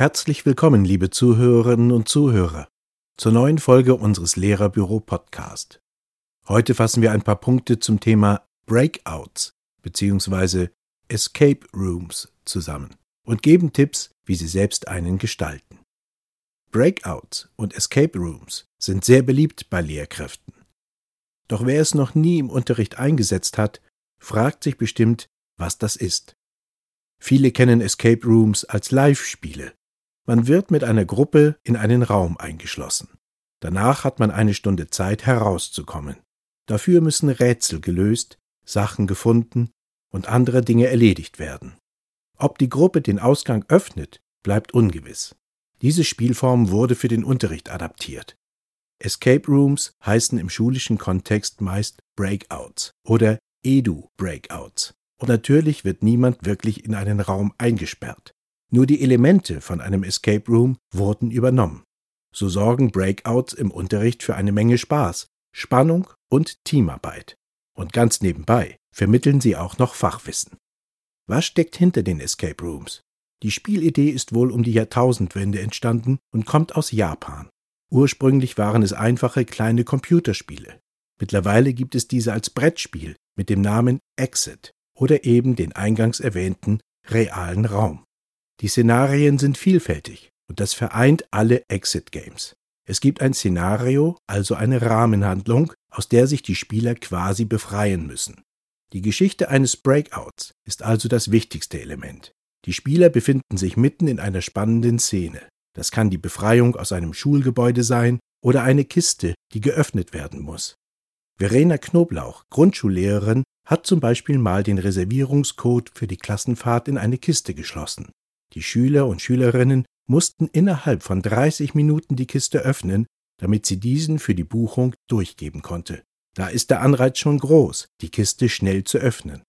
Herzlich willkommen, liebe Zuhörerinnen und Zuhörer, zur neuen Folge unseres Lehrerbüro Podcast. Heute fassen wir ein paar Punkte zum Thema Breakouts bzw. Escape Rooms zusammen und geben Tipps, wie Sie selbst einen gestalten. Breakouts und Escape Rooms sind sehr beliebt bei Lehrkräften. Doch wer es noch nie im Unterricht eingesetzt hat, fragt sich bestimmt, was das ist. Viele kennen Escape Rooms als Live-Spiele. Man wird mit einer Gruppe in einen Raum eingeschlossen. Danach hat man eine Stunde Zeit herauszukommen. Dafür müssen Rätsel gelöst, Sachen gefunden und andere Dinge erledigt werden. Ob die Gruppe den Ausgang öffnet, bleibt ungewiss. Diese Spielform wurde für den Unterricht adaptiert. Escape Rooms heißen im schulischen Kontext meist Breakouts oder Edu-Breakouts. Und natürlich wird niemand wirklich in einen Raum eingesperrt. Nur die Elemente von einem Escape Room wurden übernommen. So sorgen Breakouts im Unterricht für eine Menge Spaß, Spannung und Teamarbeit. Und ganz nebenbei vermitteln sie auch noch Fachwissen. Was steckt hinter den Escape Rooms? Die Spielidee ist wohl um die Jahrtausendwende entstanden und kommt aus Japan. Ursprünglich waren es einfache kleine Computerspiele. Mittlerweile gibt es diese als Brettspiel mit dem Namen Exit oder eben den eingangs erwähnten realen Raum. Die Szenarien sind vielfältig und das vereint alle Exit Games. Es gibt ein Szenario, also eine Rahmenhandlung, aus der sich die Spieler quasi befreien müssen. Die Geschichte eines Breakouts ist also das wichtigste Element. Die Spieler befinden sich mitten in einer spannenden Szene. Das kann die Befreiung aus einem Schulgebäude sein oder eine Kiste, die geöffnet werden muss. Verena Knoblauch, Grundschullehrerin, hat zum Beispiel mal den Reservierungscode für die Klassenfahrt in eine Kiste geschlossen. Die Schüler und Schülerinnen mussten innerhalb von 30 Minuten die Kiste öffnen, damit sie diesen für die Buchung durchgeben konnte. Da ist der Anreiz schon groß, die Kiste schnell zu öffnen.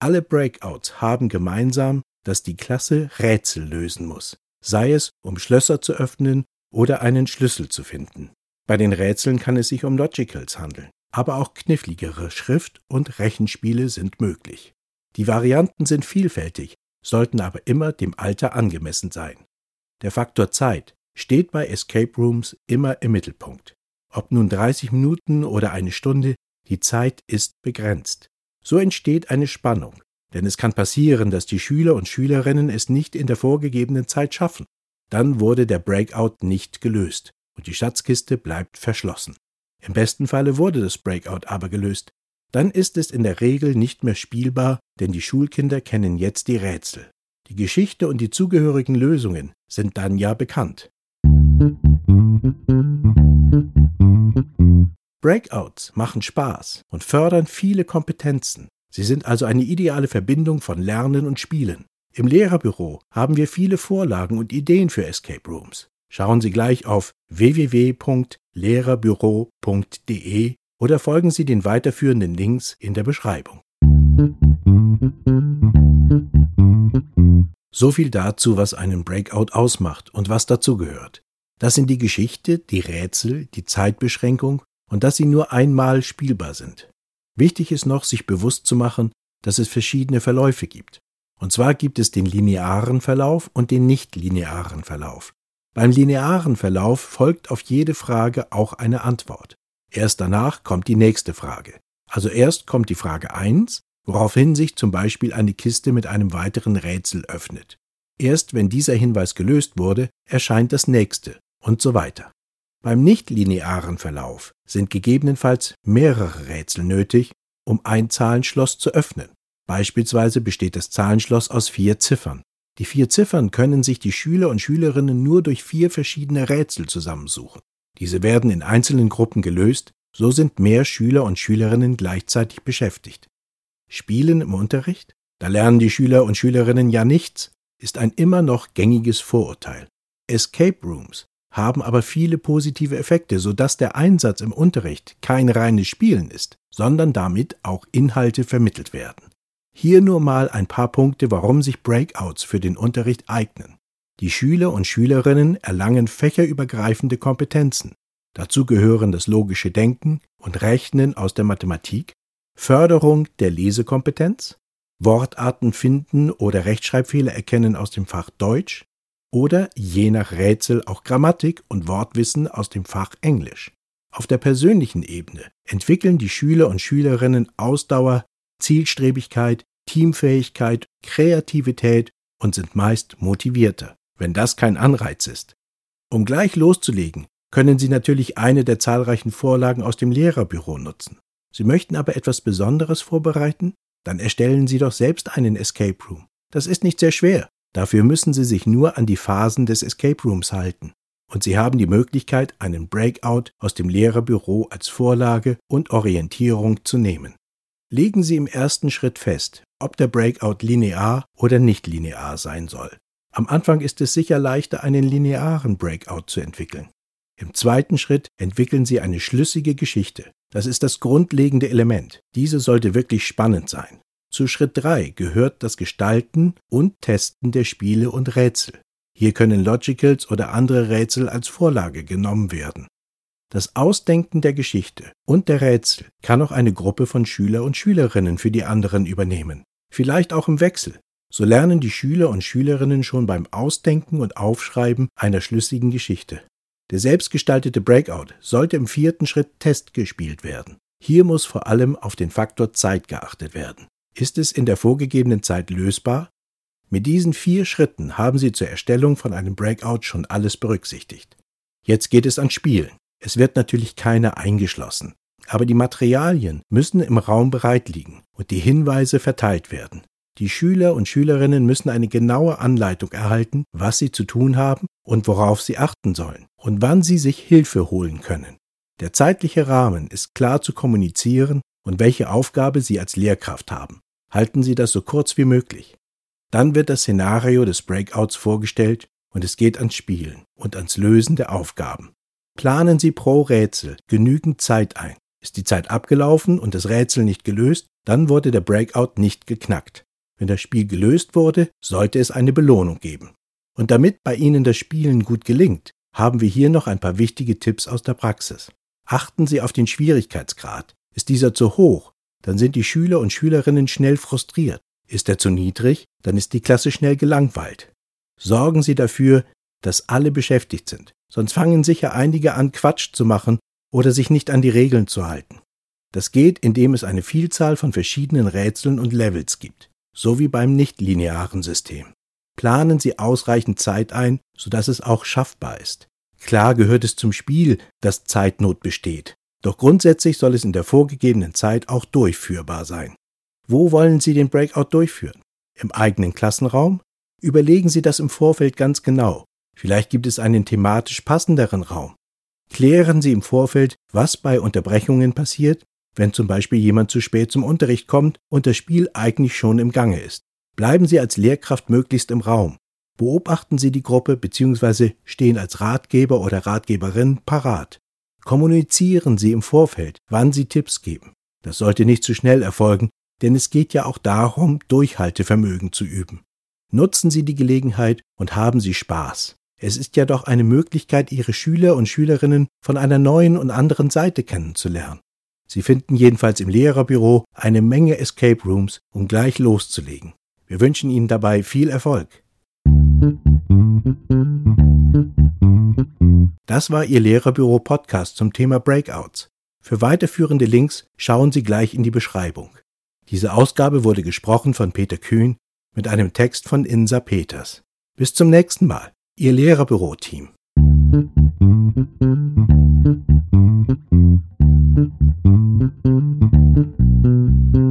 Alle Breakouts haben gemeinsam, dass die Klasse Rätsel lösen muss, sei es um Schlösser zu öffnen oder einen Schlüssel zu finden. Bei den Rätseln kann es sich um Logicals handeln, aber auch kniffligere Schrift- und Rechenspiele sind möglich. Die Varianten sind vielfältig, sollten aber immer dem Alter angemessen sein. Der Faktor Zeit steht bei Escape Rooms immer im Mittelpunkt. Ob nun 30 Minuten oder eine Stunde, die Zeit ist begrenzt. So entsteht eine Spannung, denn es kann passieren, dass die Schüler und Schülerinnen es nicht in der vorgegebenen Zeit schaffen. Dann wurde der Breakout nicht gelöst und die Schatzkiste bleibt verschlossen. Im besten Falle wurde das Breakout aber gelöst. Dann ist es in der Regel nicht mehr spielbar, denn die Schulkinder kennen jetzt die Rätsel. Die Geschichte und die zugehörigen Lösungen sind dann ja bekannt. Breakouts machen Spaß und fördern viele Kompetenzen. Sie sind also eine ideale Verbindung von Lernen und Spielen. Im Lehrerbüro haben wir viele Vorlagen und Ideen für Escape Rooms. Schauen Sie gleich auf www.lehrerbüro.de oder folgen Sie den weiterführenden Links in der Beschreibung. So viel dazu, was einen Breakout ausmacht und was dazu gehört. Das sind die Geschichte, die Rätsel, die Zeitbeschränkung und dass sie nur einmal spielbar sind. Wichtig ist noch, sich bewusst zu machen, dass es verschiedene Verläufe gibt. Und zwar gibt es den linearen Verlauf und den nicht-linearen Verlauf. Beim linearen Verlauf folgt auf jede Frage auch eine Antwort. Erst danach kommt die nächste Frage. Also erst kommt die Frage 1, woraufhin sich zum Beispiel eine Kiste mit einem weiteren Rätsel öffnet. Erst wenn dieser Hinweis gelöst wurde, erscheint das nächste und so weiter. Beim nichtlinearen Verlauf sind gegebenenfalls mehrere Rätsel nötig, um ein Zahlenschloss zu öffnen. Beispielsweise besteht das Zahlenschloss aus vier Ziffern. Die vier Ziffern können sich die Schüler und Schülerinnen nur durch vier verschiedene Rätsel zusammensuchen. Diese werden in einzelnen Gruppen gelöst, so sind mehr Schüler und Schülerinnen gleichzeitig beschäftigt. Spielen im Unterricht? Da lernen die Schüler und Schülerinnen ja nichts, ist ein immer noch gängiges Vorurteil. Escape Rooms haben aber viele positive Effekte, sodass der Einsatz im Unterricht kein reines Spielen ist, sondern damit auch Inhalte vermittelt werden. Hier nur mal ein paar Punkte, warum sich Breakouts für den Unterricht eignen. Die Schüler und Schülerinnen erlangen fächerübergreifende Kompetenzen. Dazu gehören das logische Denken und Rechnen aus der Mathematik, Förderung der Lesekompetenz, Wortarten finden oder Rechtschreibfehler erkennen aus dem Fach Deutsch, oder je nach Rätsel auch Grammatik und Wortwissen aus dem Fach Englisch. Auf der persönlichen Ebene entwickeln die Schüler und Schülerinnen Ausdauer, Zielstrebigkeit, Teamfähigkeit, Kreativität und sind meist motivierter, wenn das kein Anreiz ist. Um gleich loszulegen, können Sie natürlich eine der zahlreichen Vorlagen aus dem Lehrerbüro nutzen. Sie möchten aber etwas Besonderes vorbereiten? Dann erstellen Sie doch selbst einen Escape Room. Das ist nicht sehr schwer. Dafür müssen Sie sich nur an die Phasen des Escape Rooms halten. Und Sie haben die Möglichkeit, einen Breakout aus dem Lehrerbüro als Vorlage und Orientierung zu nehmen. Legen Sie im ersten Schritt fest, ob der Breakout linear oder nicht linear sein soll. Am Anfang ist es sicher leichter, einen linearen Breakout zu entwickeln. Im zweiten Schritt entwickeln Sie eine schlüssige Geschichte. Das ist das grundlegende Element. Diese sollte wirklich spannend sein. Zu Schritt 3 gehört das Gestalten und Testen der Spiele und Rätsel. Hier können Logicals oder andere Rätsel als Vorlage genommen werden. Das Ausdenken der Geschichte und der Rätsel kann auch eine Gruppe von Schüler und Schülerinnen für die anderen übernehmen. Vielleicht auch im Wechsel. So lernen die Schüler und Schülerinnen schon beim Ausdenken und Aufschreiben einer schlüssigen Geschichte. Der selbstgestaltete Breakout sollte im vierten Schritt Test gespielt werden. Hier muss vor allem auf den Faktor Zeit geachtet werden. Ist es in der vorgegebenen Zeit lösbar? Mit diesen vier Schritten haben Sie zur Erstellung von einem Breakout schon alles berücksichtigt. Jetzt geht es an Spielen. Es wird natürlich keiner eingeschlossen, aber die Materialien müssen im Raum bereit liegen und die Hinweise verteilt werden. Die Schüler und Schülerinnen müssen eine genaue Anleitung erhalten, was sie zu tun haben und worauf sie achten sollen und wann sie sich Hilfe holen können. Der zeitliche Rahmen ist klar zu kommunizieren und welche Aufgabe Sie als Lehrkraft haben. Halten Sie das so kurz wie möglich. Dann wird das Szenario des Breakouts vorgestellt und es geht ans Spielen und ans Lösen der Aufgaben. Planen Sie pro Rätsel genügend Zeit ein. Ist die Zeit abgelaufen und das Rätsel nicht gelöst, dann wurde der Breakout nicht geknackt. Wenn das Spiel gelöst wurde, sollte es eine Belohnung geben. Und damit bei Ihnen das Spielen gut gelingt, haben wir hier noch ein paar wichtige Tipps aus der Praxis. Achten Sie auf den Schwierigkeitsgrad. Ist dieser zu hoch, dann sind die Schüler und Schülerinnen schnell frustriert. Ist er zu niedrig, dann ist die Klasse schnell gelangweilt. Sorgen Sie dafür, dass alle beschäftigt sind, sonst fangen sicher einige an, Quatsch zu machen oder sich nicht an die Regeln zu halten. Das geht, indem es eine Vielzahl von verschiedenen Rätseln und Levels gibt, so wie beim nichtlinearen System. Planen Sie ausreichend Zeit ein, sodass es auch schaffbar ist. Klar gehört es zum Spiel, dass Zeitnot besteht. Doch grundsätzlich soll es in der vorgegebenen Zeit auch durchführbar sein. Wo wollen Sie den Breakout durchführen? Im eigenen Klassenraum? Überlegen Sie das im Vorfeld ganz genau. Vielleicht gibt es einen thematisch passenderen Raum. Klären Sie im Vorfeld, was bei Unterbrechungen passiert, wenn zum Beispiel jemand zu spät zum Unterricht kommt und das Spiel eigentlich schon im Gange ist. Bleiben Sie als Lehrkraft möglichst im Raum. Beobachten Sie die Gruppe bzw. stehen als Ratgeber oder Ratgeberin parat. Kommunizieren Sie im Vorfeld, wann Sie Tipps geben. Das sollte nicht zu schnell erfolgen, denn es geht ja auch darum, Durchhaltevermögen zu üben. Nutzen Sie die Gelegenheit und haben Sie Spaß. Es ist ja doch eine Möglichkeit, Ihre Schüler und Schülerinnen von einer neuen und anderen Seite kennenzulernen. Sie finden jedenfalls im Lehrerbüro eine Menge Escape Rooms, um gleich loszulegen. Wir wünschen Ihnen dabei viel Erfolg. Das war Ihr Lehrerbüro-Podcast zum Thema Breakouts. Für weiterführende Links schauen Sie gleich in die Beschreibung. Diese Ausgabe wurde gesprochen von Peter Kühn mit einem Text von Insa Peters. Bis zum nächsten Mal, Ihr Lehrerbüro-Team. Thank you.